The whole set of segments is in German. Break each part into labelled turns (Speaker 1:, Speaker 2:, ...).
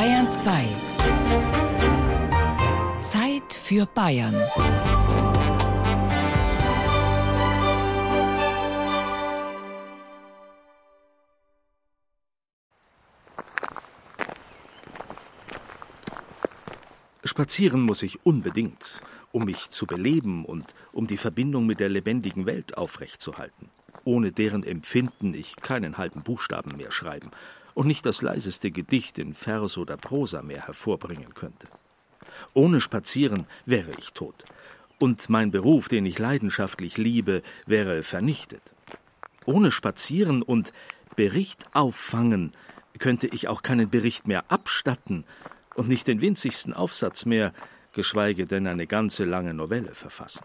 Speaker 1: Bayern 2. Zeit für Bayern.
Speaker 2: Spazieren muss ich unbedingt, um mich zu beleben und um die Verbindung mit der lebendigen Welt aufrechtzuerhalten, ohne deren Empfinden ich keinen halben Buchstaben mehr schreiben und nicht das leiseste Gedicht in Vers oder Prosa mehr hervorbringen könnte. Ohne Spazieren wäre ich tot, und mein Beruf, den ich leidenschaftlich liebe, wäre vernichtet. Ohne Spazieren und Bericht auffangen könnte ich auch keinen Bericht mehr abstatten und nicht den winzigsten Aufsatz mehr, geschweige denn eine ganze lange Novelle verfassen.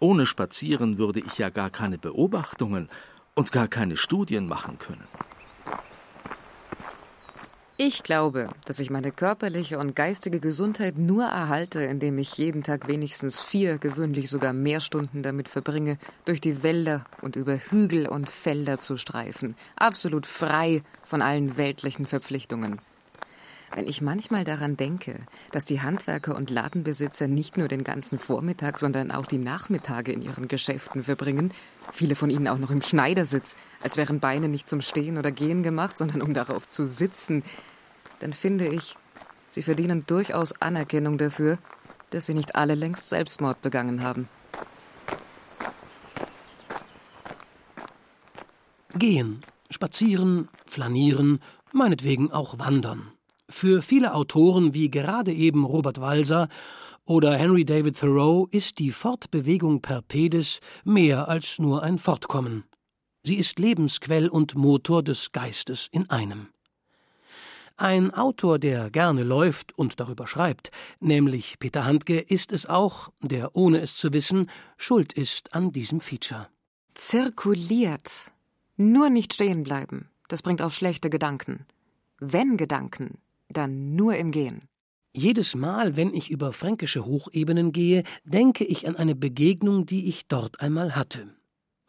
Speaker 2: Ohne Spazieren würde ich ja gar keine Beobachtungen und gar keine Studien machen können.
Speaker 3: Ich glaube, dass ich meine körperliche und geistige Gesundheit nur erhalte, indem ich jeden Tag wenigstens vier, gewöhnlich sogar mehr Stunden damit verbringe, durch die Wälder und über Hügel und Felder zu streifen, absolut frei von allen weltlichen Verpflichtungen. Wenn ich manchmal daran denke, dass die Handwerker und Ladenbesitzer nicht nur den ganzen Vormittag, sondern auch die Nachmittage in ihren Geschäften verbringen, viele von ihnen auch noch im Schneidersitz, als wären Beine nicht zum Stehen oder Gehen gemacht, sondern um darauf zu sitzen, dann finde ich, sie verdienen durchaus Anerkennung dafür, dass sie nicht alle längst Selbstmord begangen haben.
Speaker 4: Gehen, spazieren, flanieren, meinetwegen auch wandern. Für viele Autoren wie gerade eben Robert Walser oder Henry David Thoreau ist die Fortbewegung per Pedis mehr als nur ein Fortkommen. Sie ist Lebensquell und Motor des Geistes in einem. Ein Autor, der gerne läuft und darüber schreibt, nämlich Peter Handke, ist es auch, der ohne es zu wissen schuld ist an diesem Feature.
Speaker 3: Zirkuliert. Nur nicht stehen bleiben. Das bringt auf schlechte Gedanken. Wenn Gedanken, dann nur im Gehen.
Speaker 4: Jedes Mal, wenn ich über fränkische Hochebenen gehe, denke ich an eine Begegnung, die ich dort einmal hatte.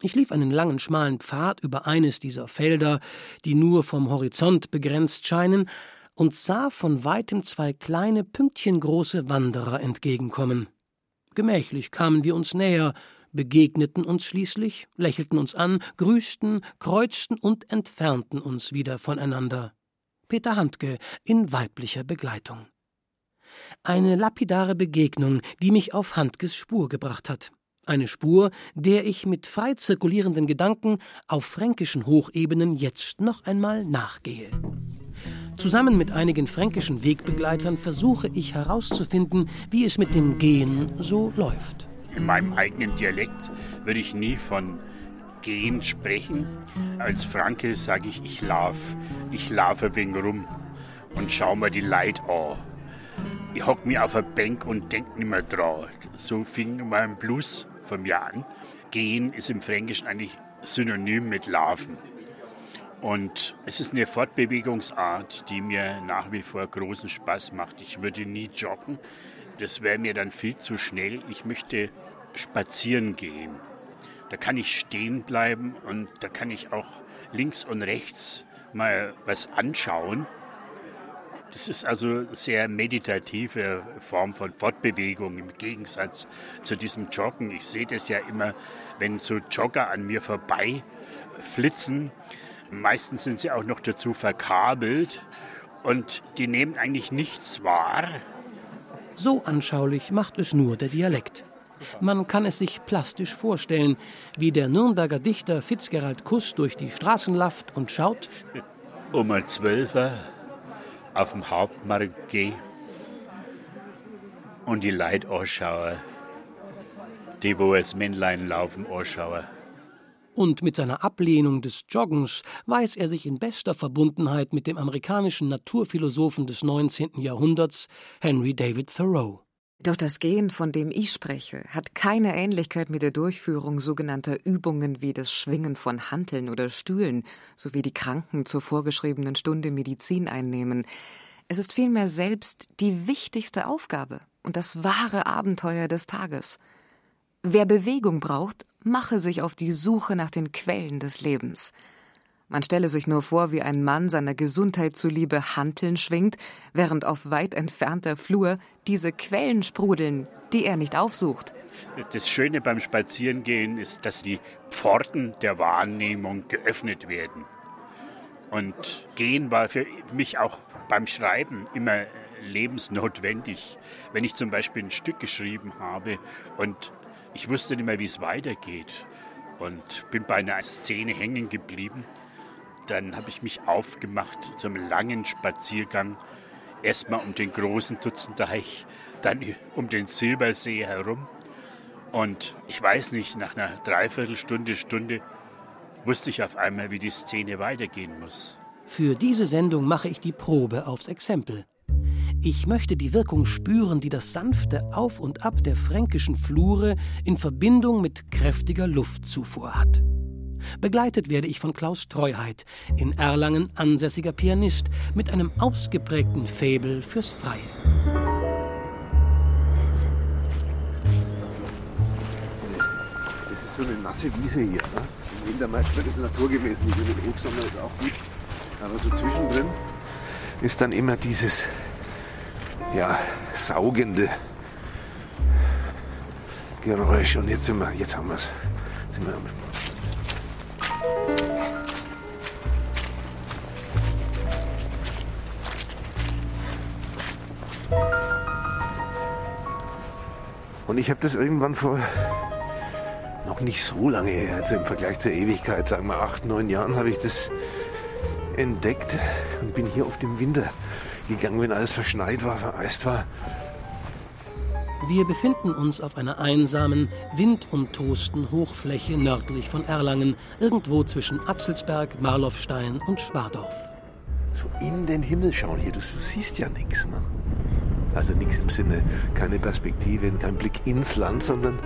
Speaker 4: Ich lief einen langen, schmalen Pfad über eines dieser Felder, die nur vom Horizont begrenzt scheinen, und sah von weitem zwei kleine, pünktchengroße Wanderer entgegenkommen. Gemächlich kamen wir uns näher, begegneten uns schließlich, lächelten uns an, grüßten, kreuzten und entfernten uns wieder voneinander. Peter Handke in weiblicher Begleitung. Eine lapidare Begegnung, die mich auf Handkes Spur gebracht hat. Eine Spur, der ich mit frei zirkulierenden Gedanken auf fränkischen Hochebenen jetzt noch einmal nachgehe. Zusammen mit einigen fränkischen Wegbegleitern versuche ich herauszufinden, wie es mit dem Gehen so läuft.
Speaker 5: In meinem eigenen Dialekt würde ich nie von Gehen sprechen. Als Franke sage ich, ich lauf. Ich laufe ein wenig rum und schau mir die Leute an. Ich hock mich auf eine Bank und denk nicht mehr dran. So fing mein Blues von mir an. Gehen ist im Fränkischen eigentlich synonym mit Laufen. Und es ist eine Fortbewegungsart, die mir nach wie vor großen Spaß macht. Ich würde nie joggen. Das wäre mir dann viel zu schnell. Ich möchte spazieren gehen. Da kann ich stehen bleiben und da kann ich auch links und rechts mal was anschauen. Das ist also eine sehr meditative Form von Fortbewegung im Gegensatz zu diesem Joggen. Ich sehe das ja immer, wenn so Jogger an mir vorbei flitzen. Meistens sind sie auch noch dazu verkabelt und die nehmen eigentlich nichts wahr.
Speaker 4: So anschaulich macht es nur der Dialekt. Man kann es sich plastisch vorstellen, wie der Nürnberger Dichter Fitzgerald Kuss durch die Straßen lafft und schaut.
Speaker 5: Um ein Zwölfer auf dem Hauptmarkt gehe und die Leute anschaue, die wo als Männlein laufen anschaue.
Speaker 4: Und mit seiner Ablehnung des Joggens weiß er sich in bester Verbundenheit mit dem amerikanischen Naturphilosophen des 19. Jahrhunderts, Henry David Thoreau.
Speaker 3: Doch das Gehen, von dem ich spreche, hat keine Ähnlichkeit mit der Durchführung sogenannter Übungen wie das Schwingen von Hanteln oder Stühlen, sowie die Kranken zur vorgeschriebenen Stunde Medizin einnehmen. Es ist vielmehr selbst die wichtigste Aufgabe und das wahre Abenteuer des Tages. Wer Bewegung braucht, mache sich auf die Suche nach den Quellen des Lebens. Man stelle sich nur vor, wie ein Mann seiner Gesundheit zuliebe Hanteln schwingt, während auf weit entfernter Flur diese Quellen sprudeln, die er nicht aufsucht.
Speaker 5: Das Schöne beim Spazierengehen ist, dass die Pforten der Wahrnehmung geöffnet werden. Und gehen war für mich auch beim Schreiben immer lebensnotwendig. Wenn ich zum Beispiel ein Stück geschrieben habe und ich wusste nicht mehr, wie es weitergeht und bin bei einer Szene hängen geblieben, dann habe ich mich aufgemacht zum langen Spaziergang. Erstmal um den großen Dutzendeich, dann um den Silbersee herum. Und ich weiß nicht, nach einer Dreiviertelstunde, Stunde wusste ich auf einmal, wie die Szene weitergehen muss.
Speaker 4: Für diese Sendung mache ich die Probe aufs Exempel. Ich möchte die Wirkung spüren, die das sanfte Auf und Ab der fränkischen Flure in Verbindung mit kräftiger Luftzufuhr hat. Begleitet werde ich von Klaus Treuheit, in Erlangen ansässiger Pianist, mit einem ausgeprägten Faible fürs Freie.
Speaker 6: Das ist so eine nasse Wiese hier. Ne? Im Winter manchmal ist Natur gewesen, die mit Hochsommer ist auch gut. Aber so zwischendrin ist dann immer dieses ja, saugende Geräusch. Und jetzt sind wir, jetzt haben wir es. Sind wir Und ich habe das irgendwann vor noch nicht so lange her, also im Vergleich zur Ewigkeit, sagen wir acht, neun Jahren, habe ich das entdeckt und bin hier auf dem Winter gegangen, wenn alles verschneit war, vereist war.
Speaker 4: Wir befinden uns auf einer einsamen, windumtosten Hochfläche nördlich von Erlangen, irgendwo zwischen Atzelsberg, Marloffstein und Spardorf.
Speaker 6: So in den Himmel schauen hier, du, du siehst ja nichts. Ne? Also nichts im Sinne, keine Perspektive, kein Blick ins Land, sondern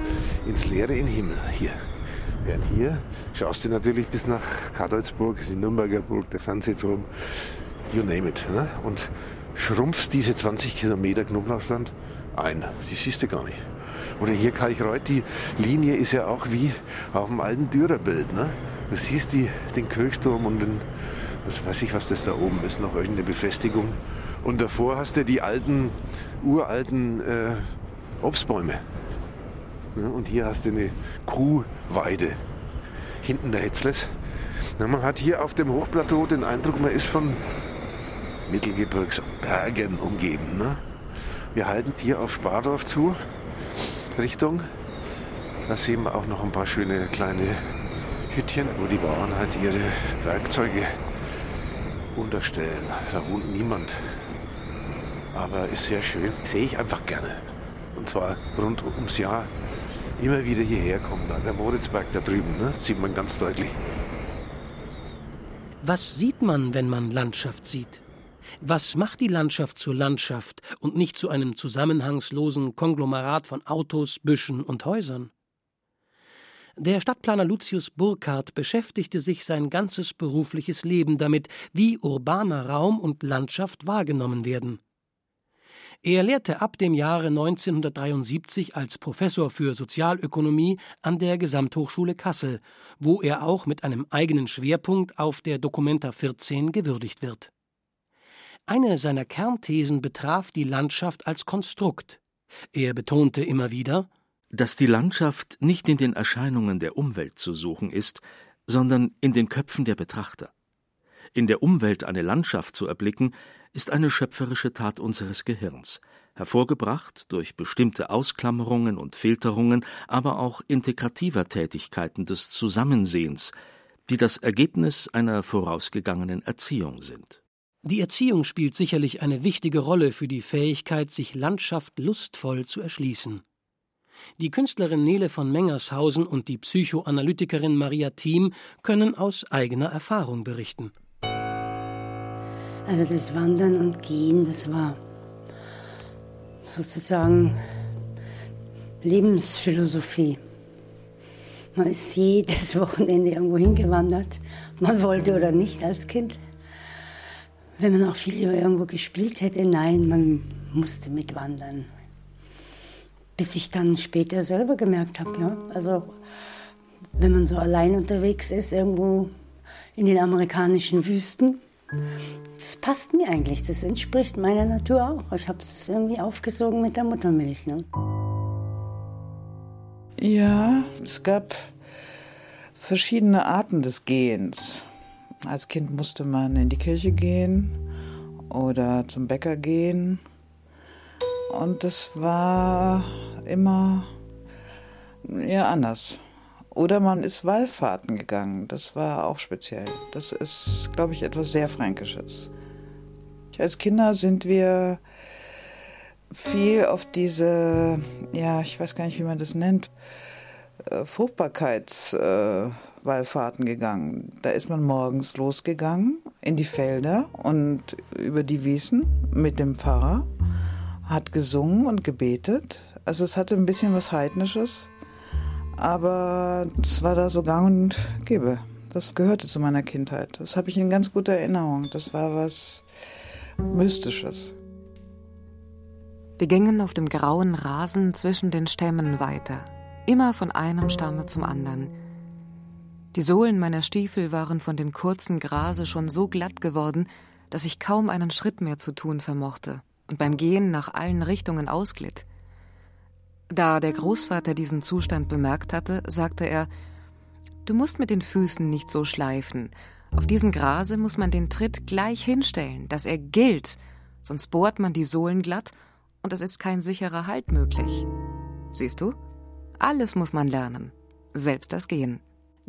Speaker 6: ins Leere, in den Himmel. Hier. Während hier schaust du natürlich bis nach Kadolzburg, die Nürnberger Burg, der Fernsehturm, you name it. Ne? Und schrumpfst diese 20 Kilometer Knoblauchsland ein. Die siehst du gar nicht. Oder hier Kalchreuth, die Linie ist ja auch wie auf dem alten Dürerbild. Ne? Du siehst die, den Kirchturm und den, was weiß ich, was das da oben ist, noch irgendeine Befestigung. Und davor hast du die alten, uralten äh, Obstbäume. Ja, und hier hast du eine Kuhweide. Hinten der Hetzles. Ja, man hat hier auf dem Hochplateau den Eindruck, man ist von Mittelgebirgsbergen umgeben. Ne? Wir halten hier auf Spardorf zu, Richtung. Da sehen wir auch noch ein paar schöne kleine Hütchen, wo die Bauern halt ihre Werkzeuge unterstellen. Da wohnt niemand. Aber ist sehr schön. Sehe ich einfach gerne. Und zwar rund ums Jahr immer wieder hierher kommen. Der Moritzberg da drüben, ne? sieht man ganz deutlich.
Speaker 4: Was sieht man, wenn man Landschaft sieht? Was macht die Landschaft zur Landschaft und nicht zu einem zusammenhangslosen Konglomerat von Autos, Büschen und Häusern? Der Stadtplaner Lucius Burkhardt beschäftigte sich sein ganzes berufliches Leben damit, wie urbaner Raum und Landschaft wahrgenommen werden. Er lehrte ab dem Jahre 1973 als Professor für Sozialökonomie an der Gesamthochschule Kassel, wo er auch mit einem eigenen Schwerpunkt auf der Dokumenta 14 gewürdigt wird. Eine seiner Kernthesen betraf die Landschaft als Konstrukt. Er betonte immer wieder,
Speaker 2: dass die Landschaft nicht in den Erscheinungen der Umwelt zu suchen ist, sondern in den Köpfen der Betrachter. In der Umwelt eine Landschaft zu erblicken, ist eine schöpferische Tat unseres Gehirns, hervorgebracht durch bestimmte Ausklammerungen und Filterungen, aber auch integrativer Tätigkeiten des Zusammensehens, die das Ergebnis einer vorausgegangenen Erziehung sind.
Speaker 4: Die Erziehung spielt sicherlich eine wichtige Rolle für die Fähigkeit, sich Landschaft lustvoll zu erschließen. Die Künstlerin Nele von Mengershausen und die Psychoanalytikerin Maria Thiem können aus eigener Erfahrung berichten.
Speaker 7: Also das Wandern und Gehen, das war sozusagen Lebensphilosophie. Man ist jedes Wochenende irgendwo hingewandert, man wollte oder nicht als Kind wenn man auch viel irgendwo gespielt hätte, nein, man musste mitwandern. Bis ich dann später selber gemerkt habe, ja, also wenn man so allein unterwegs ist, irgendwo in den amerikanischen Wüsten. Das passt mir eigentlich, das entspricht meiner Natur auch. Ich habe es irgendwie aufgesogen mit der Muttermilch. Ne?
Speaker 8: Ja, es gab verschiedene Arten des Gehens. Als Kind musste man in die Kirche gehen oder zum Bäcker gehen. Und das war immer ja anders. Oder man ist Wallfahrten gegangen. Das war auch speziell. Das ist, glaube ich, etwas sehr Fränkisches. Als Kinder sind wir viel auf diese, ja, ich weiß gar nicht, wie man das nennt, äh, Fruchtbarkeitswallfahrten äh, gegangen. Da ist man morgens losgegangen in die Felder und über die Wiesen mit dem Pfarrer, hat gesungen und gebetet. Also es hatte ein bisschen was Heidnisches. Aber es war da so gang und gäbe. Das gehörte zu meiner Kindheit. Das habe ich in ganz guter Erinnerung. Das war was Mystisches.
Speaker 3: Wir gingen auf dem grauen Rasen zwischen den Stämmen weiter, immer von einem Stamme zum anderen. Die Sohlen meiner Stiefel waren von dem kurzen Grase schon so glatt geworden, dass ich kaum einen Schritt mehr zu tun vermochte und beim Gehen nach allen Richtungen ausglitt. Da der Großvater diesen Zustand bemerkt hatte, sagte er Du musst mit den Füßen nicht so schleifen. Auf diesem Grase muss man den Tritt gleich hinstellen, dass er gilt, sonst bohrt man die Sohlen glatt und es ist kein sicherer Halt möglich. Siehst du? Alles muss man lernen, selbst das Gehen.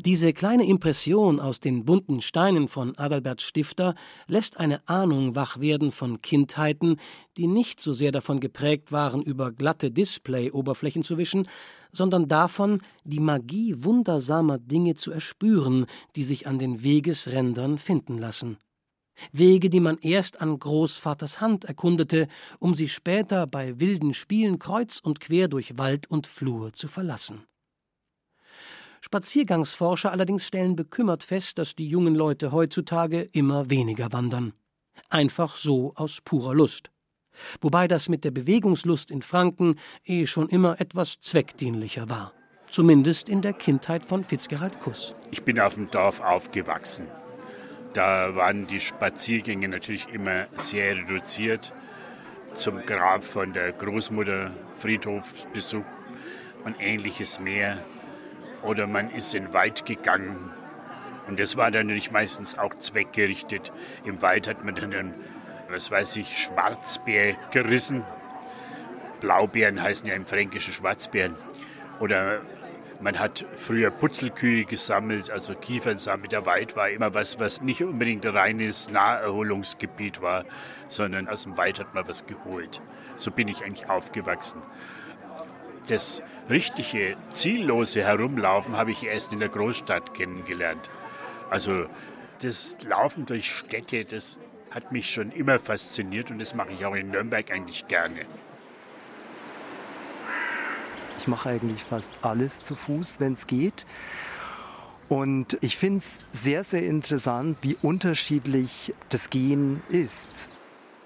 Speaker 4: Diese kleine Impression aus den bunten Steinen von Adalbert Stifter lässt eine Ahnung wach werden von Kindheiten, die nicht so sehr davon geprägt waren, über glatte Display-Oberflächen zu wischen, sondern davon, die Magie wundersamer Dinge zu erspüren, die sich an den Wegesrändern finden lassen. Wege, die man erst an Großvaters Hand erkundete, um sie später bei wilden Spielen kreuz und quer durch Wald und Flur zu verlassen. Spaziergangsforscher allerdings stellen bekümmert fest, dass die jungen Leute heutzutage immer weniger wandern. Einfach so aus purer Lust. Wobei das mit der Bewegungslust in Franken eh schon immer etwas zweckdienlicher war. Zumindest in der Kindheit von Fitzgerald Kuss.
Speaker 5: Ich bin auf dem Dorf aufgewachsen. Da waren die Spaziergänge natürlich immer sehr reduziert. Zum Grab von der Großmutter, Friedhofsbesuch und ähnliches mehr oder man ist in den Wald gegangen. Und das war dann natürlich meistens auch zweckgerichtet. Im Wald hat man dann, was weiß ich, Schwarzbär gerissen. Blaubeeren heißen ja im Fränkischen Schwarzbären. Oder man hat früher Putzelkühe gesammelt, also Kiefernsamen. Der Wald war immer was, was nicht unbedingt reines Naherholungsgebiet war, sondern aus dem Wald hat man was geholt. So bin ich eigentlich aufgewachsen das richtige, ziellose Herumlaufen habe ich erst in der Großstadt kennengelernt. Also das Laufen durch Städte, das hat mich schon immer fasziniert und das mache ich auch in Nürnberg eigentlich gerne.
Speaker 9: Ich mache eigentlich fast alles zu Fuß, wenn es geht. Und ich finde es sehr, sehr interessant, wie unterschiedlich das Gehen ist.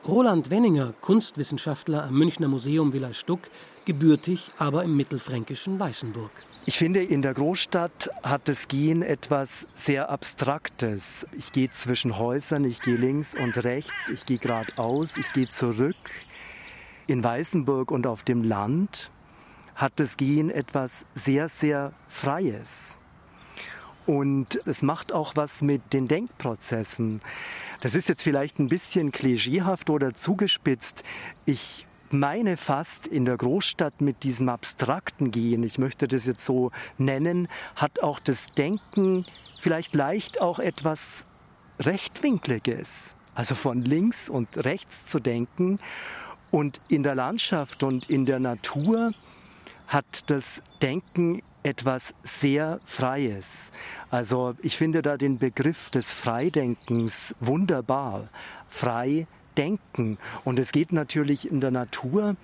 Speaker 4: Roland Wenninger, Kunstwissenschaftler am Münchner Museum Villa Stuck, gebürtig aber im mittelfränkischen Weißenburg.
Speaker 9: Ich finde, in der Großstadt hat das Gehen etwas sehr Abstraktes. Ich gehe zwischen Häusern, ich gehe links und rechts, ich gehe geradeaus, ich gehe zurück. In Weißenburg und auf dem Land hat das Gehen etwas sehr, sehr Freies. Und es macht auch was mit den Denkprozessen. Das ist jetzt vielleicht ein bisschen klischeehaft oder zugespitzt. Ich meine fast in der Großstadt mit diesem abstrakten Gehen, ich möchte das jetzt so nennen, hat auch das Denken vielleicht leicht auch etwas rechtwinkliges. Also von links und rechts zu denken. Und in der Landschaft und in der Natur hat das Denken etwas sehr Freies. Also ich finde da den Begriff des Freidenkens wunderbar. Frei denken. Und es geht natürlich in der Natur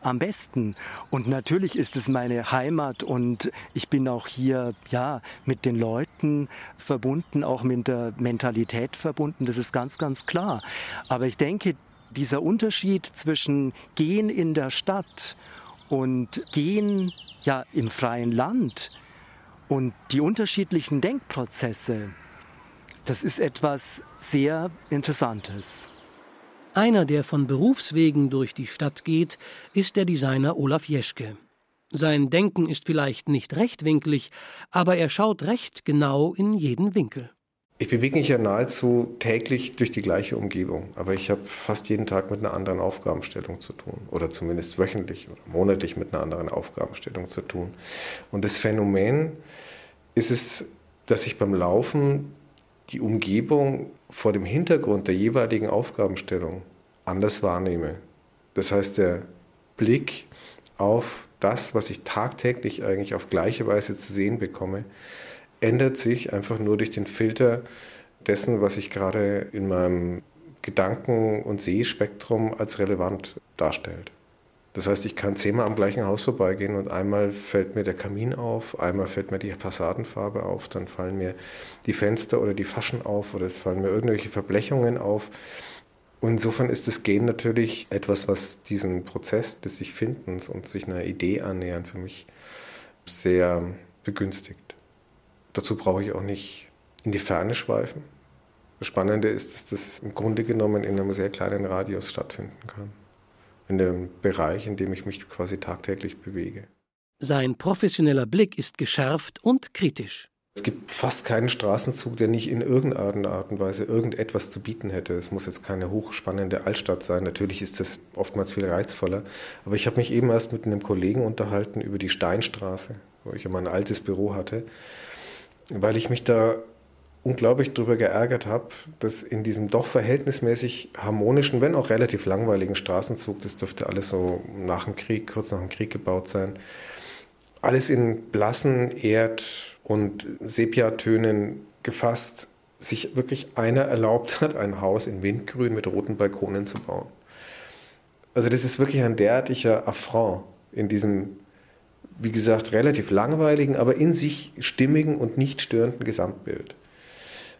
Speaker 9: am besten. Und natürlich ist es meine Heimat und ich bin auch hier, ja, mit den Leuten verbunden, auch mit der Mentalität verbunden. Das ist ganz, ganz klar. Aber ich denke, dieser Unterschied zwischen Gehen in der Stadt und Gehen ja im freien Land und die unterschiedlichen Denkprozesse, Das ist etwas sehr Interessantes.
Speaker 4: Einer, der von Berufswegen durch die Stadt geht, ist der Designer Olaf Jeschke. Sein Denken ist vielleicht nicht rechtwinklig, aber er schaut recht genau in jeden Winkel.
Speaker 10: Ich bewege mich ja nahezu täglich durch die gleiche Umgebung, aber ich habe fast jeden Tag mit einer anderen Aufgabenstellung zu tun oder zumindest wöchentlich oder monatlich mit einer anderen Aufgabenstellung zu tun. Und das Phänomen ist es, dass ich beim Laufen die Umgebung vor dem Hintergrund der jeweiligen Aufgabenstellung anders wahrnehme. Das heißt, der Blick auf das, was ich tagtäglich eigentlich auf gleiche Weise zu sehen bekomme, ändert sich einfach nur durch den Filter dessen, was ich gerade in meinem Gedanken- und Sehspektrum als relevant darstellt. Das heißt, ich kann zehnmal am gleichen Haus vorbeigehen und einmal fällt mir der Kamin auf, einmal fällt mir die Fassadenfarbe auf, dann fallen mir die Fenster oder die Faschen auf oder es fallen mir irgendwelche Verblechungen auf. Und insofern ist das Gehen natürlich etwas, was diesen Prozess des sich Findens und sich einer Idee annähern für mich sehr begünstigt. Dazu brauche ich auch nicht in die Ferne schweifen. Das Spannende ist, dass das im Grunde genommen in einem sehr kleinen Radius stattfinden kann. In dem Bereich, in dem ich mich quasi tagtäglich bewege.
Speaker 4: Sein professioneller Blick ist geschärft und kritisch.
Speaker 10: Es gibt fast keinen Straßenzug, der nicht in irgendeiner Art und Weise irgendetwas zu bieten hätte. Es muss jetzt keine hochspannende Altstadt sein. Natürlich ist das oftmals viel reizvoller. Aber ich habe mich eben erst mit einem Kollegen unterhalten über die Steinstraße, wo ich immer ein altes Büro hatte weil ich mich da unglaublich darüber geärgert habe, dass in diesem doch verhältnismäßig harmonischen, wenn auch relativ langweiligen Straßenzug, das dürfte alles so nach dem Krieg, kurz nach dem Krieg gebaut sein, alles in blassen Erd- und Sepiatönen gefasst, sich wirklich einer erlaubt hat, ein Haus in Windgrün mit roten Balkonen zu bauen. Also das ist wirklich ein derartiger Affront in diesem wie gesagt, relativ langweiligen, aber in sich stimmigen und nicht störenden Gesamtbild.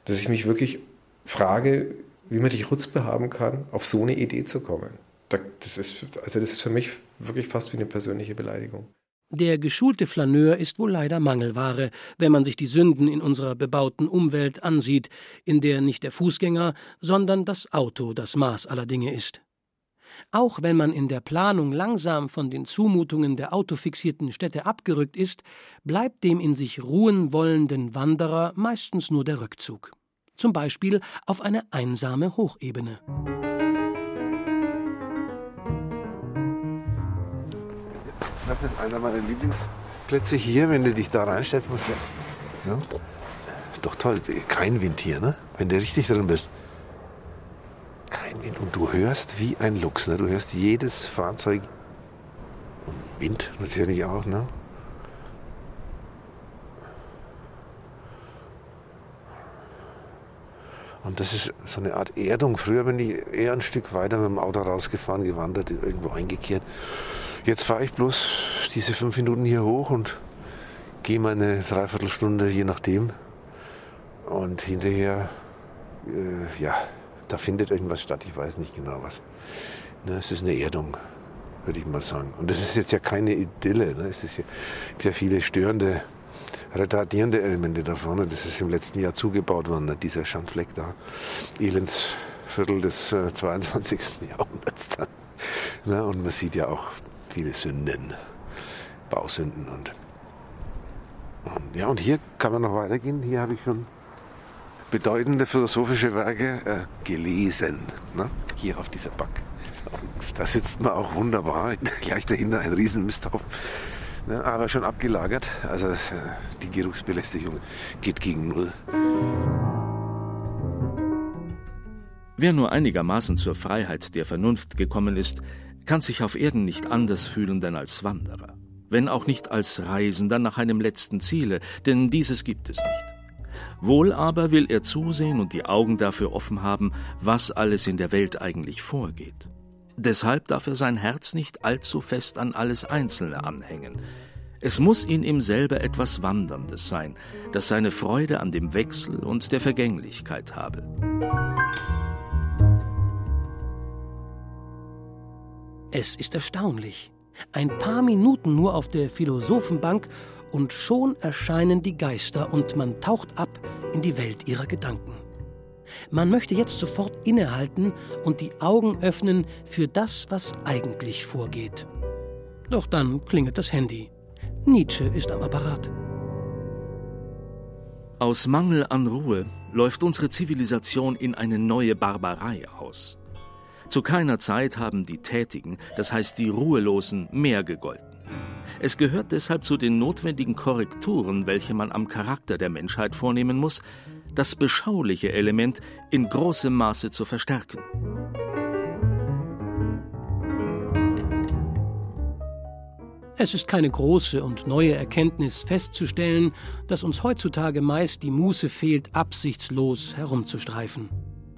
Speaker 10: Dass ich mich wirklich frage, wie man die Rutzpe haben kann, auf so eine Idee zu kommen. Das ist, also das ist für mich wirklich fast wie eine persönliche Beleidigung.
Speaker 4: Der geschulte Flaneur ist wohl leider Mangelware, wenn man sich die Sünden in unserer bebauten Umwelt ansieht, in der nicht der Fußgänger, sondern das Auto das Maß aller Dinge ist. Auch wenn man in der Planung langsam von den Zumutungen der autofixierten Städte abgerückt ist, bleibt dem in sich ruhen wollenden Wanderer meistens nur der Rückzug. Zum Beispiel auf eine einsame Hochebene.
Speaker 6: Das ist einer meiner Lieblingsplätze hier. Wenn du dich da reinstellst, musst du. Ja? Ist doch toll. Kein Wind hier, ne? Wenn du richtig drin bist. Kein Wind. Und du hörst wie ein Luchs. Ne? Du hörst jedes Fahrzeug. Und Wind natürlich auch. Ne? Und das ist so eine Art Erdung. Früher bin ich eher ein Stück weiter mit dem Auto rausgefahren, gewandert, irgendwo eingekehrt. Jetzt fahre ich bloß diese fünf Minuten hier hoch und gehe mal eine Dreiviertelstunde, je nachdem. Und hinterher, äh, ja, da findet irgendwas statt, ich weiß nicht genau was. Ne, es ist eine Erdung, würde ich mal sagen. Und das ist jetzt ja keine Idylle. Ne? Es ist ja, ja viele störende, retardierende Elemente da vorne. Das ist im letzten Jahr zugebaut worden, ne? dieser Schandfleck da. Elendsviertel des äh, 22. Jahrhunderts dann. Ne? Und man sieht ja auch viele Sünden, Bausünden und, und ja, und hier kann man noch weitergehen. Hier habe ich schon bedeutende philosophische Werke äh, gelesen. Ne? Hier auf dieser Bank. Da sitzt man auch wunderbar. Gleich dahinter ein Riesenmisthaufen. Ne? Aber schon abgelagert. Also äh, die Geruchsbelästigung geht gegen Null.
Speaker 2: Wer nur einigermaßen zur Freiheit der Vernunft gekommen ist, kann sich auf Erden nicht anders fühlen denn als Wanderer. Wenn auch nicht als Reisender nach einem letzten Ziele, denn dieses gibt es nicht. Wohl aber will er zusehen und die Augen dafür offen haben, was alles in der Welt eigentlich vorgeht. Deshalb darf er sein Herz nicht allzu fest an alles Einzelne anhängen. Es muss in ihm selber etwas Wanderndes sein, das seine Freude an dem Wechsel und der Vergänglichkeit habe.
Speaker 4: Es ist erstaunlich. Ein paar Minuten nur auf der Philosophenbank und schon erscheinen die Geister und man taucht ab in die Welt ihrer Gedanken. Man möchte jetzt sofort innehalten und die Augen öffnen für das, was eigentlich vorgeht. Doch dann klingelt das Handy. Nietzsche ist am Apparat.
Speaker 2: Aus Mangel an Ruhe läuft unsere Zivilisation in eine neue Barbarei aus. Zu keiner Zeit haben die Tätigen, das heißt die Ruhelosen, mehr gegolten. Es gehört deshalb zu den notwendigen Korrekturen, welche man am Charakter der Menschheit vornehmen muss, das beschauliche Element in großem Maße zu verstärken.
Speaker 4: Es ist keine große und neue Erkenntnis festzustellen, dass uns heutzutage meist die Muße fehlt, absichtslos herumzustreifen.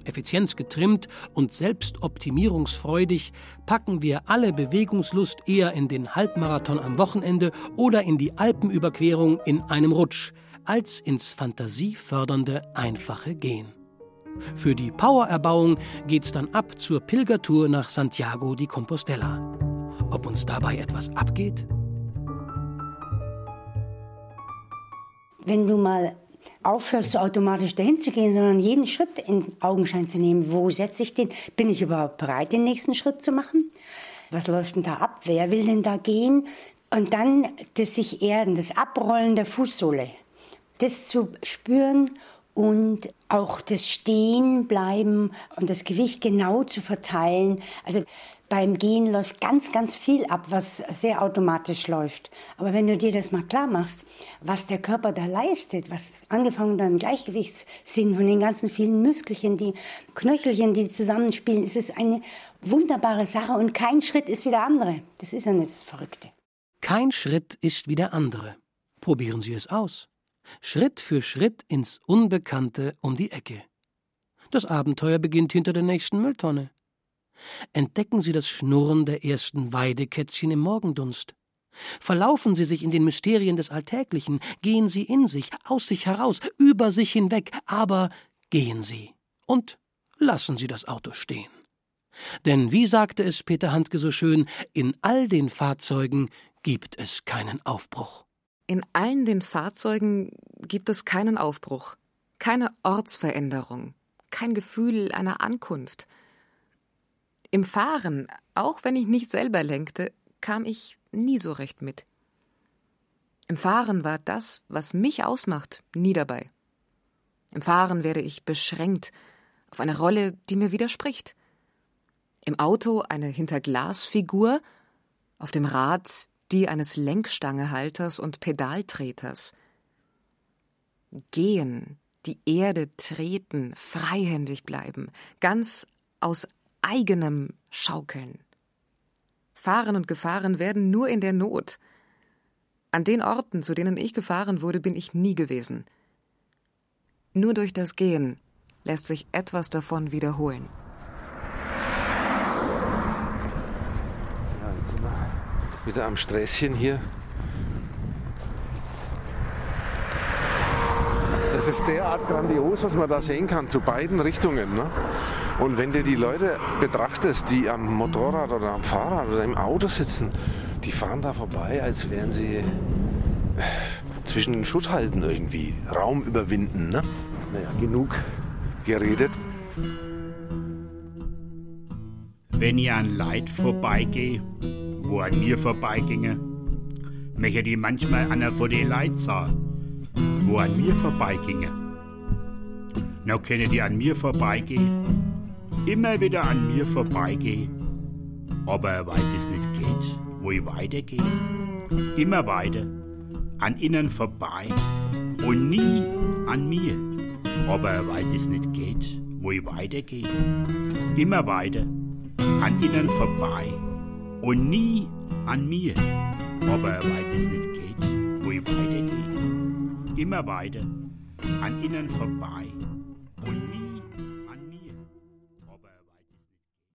Speaker 4: Effizienzgetrimmt und selbstoptimierungsfreudig packen wir alle Bewegungslust eher in den Halbmarathon am Wochenende oder in die Alpenüberquerung in einem Rutsch, als ins fantasiefördernde einfache Gehen. Für die Powererbauung geht's dann ab zur Pilgertour nach Santiago de Compostela. Ob uns dabei etwas abgeht?
Speaker 7: Wenn du mal aufhörst, automatisch dahin zu gehen, sondern jeden Schritt in Augenschein zu nehmen. Wo setze ich den? Bin ich überhaupt bereit, den nächsten Schritt zu machen? Was läuft denn da ab? Wer will denn da gehen? Und dann das sich erden, das Abrollen der Fußsohle, das zu spüren und auch das Stehenbleiben und das Gewicht genau zu verteilen. Also beim Gehen läuft ganz, ganz viel ab, was sehr automatisch läuft. Aber wenn du dir das mal klar machst, was der Körper da leistet, was angefangen beim Gleichgewichtssinn von den ganzen vielen Muskelchen, die Knöchelchen, die zusammenspielen, ist es eine wunderbare Sache und kein Schritt ist wie der andere. Das ist ja nicht das Verrückte.
Speaker 4: Kein Schritt ist wie der andere. Probieren Sie es aus. Schritt für Schritt ins Unbekannte um die Ecke. Das Abenteuer beginnt hinter der nächsten Mülltonne entdecken Sie das Schnurren der ersten Weidekätzchen im Morgendunst. Verlaufen Sie sich in den Mysterien des Alltäglichen, gehen Sie in sich, aus sich heraus, über sich hinweg, aber gehen Sie und lassen Sie das Auto stehen. Denn wie sagte es Peter Handke so schön, in all den Fahrzeugen gibt es keinen Aufbruch.
Speaker 3: In allen den Fahrzeugen gibt es keinen Aufbruch, keine Ortsveränderung, kein Gefühl einer Ankunft, im Fahren, auch wenn ich nicht selber lenkte, kam ich nie so recht mit. Im Fahren war das, was mich ausmacht, nie dabei. Im Fahren werde ich beschränkt auf eine Rolle, die mir widerspricht. Im Auto eine Hinterglasfigur, auf dem Rad die eines Lenkstangehalters und Pedaltreters. Gehen, die Erde treten, freihändig bleiben, ganz aus eigenem Schaukeln. Fahren und Gefahren werden nur in der Not. An den Orten, zu denen ich gefahren wurde, bin ich nie gewesen. Nur durch das Gehen lässt sich etwas davon wiederholen.
Speaker 6: Ja, jetzt sind wir wieder am Sträßchen hier. Das ist derart grandios, was man da sehen kann, zu beiden Richtungen. Ne? Und wenn du die Leute betrachtest, die am Motorrad oder am Fahrrad oder im Auto sitzen, die fahren da vorbei, als wären sie äh, zwischen den Schutthalten irgendwie Raum überwinden. Ne? Naja, genug geredet.
Speaker 5: Wenn ich an Leid vorbeigehe, wo an mir vorbeiginge, möchte ich manchmal einer vor die Leid sah, wo an mir vorbeiginge. Na, könne die an mir vorbeigehen, immer wieder an mir vorbeigehe, aber weil es nicht geht, wo ich weitergehe, immer weiter, an ihnen vorbei und nie an mir, aber weil es nicht geht, wo ich weitergehe, immer weiter, an ihnen vorbei und nie an mir, aber weil es nicht geht, wo ich weitergehe, immer weiter, an ihnen vorbei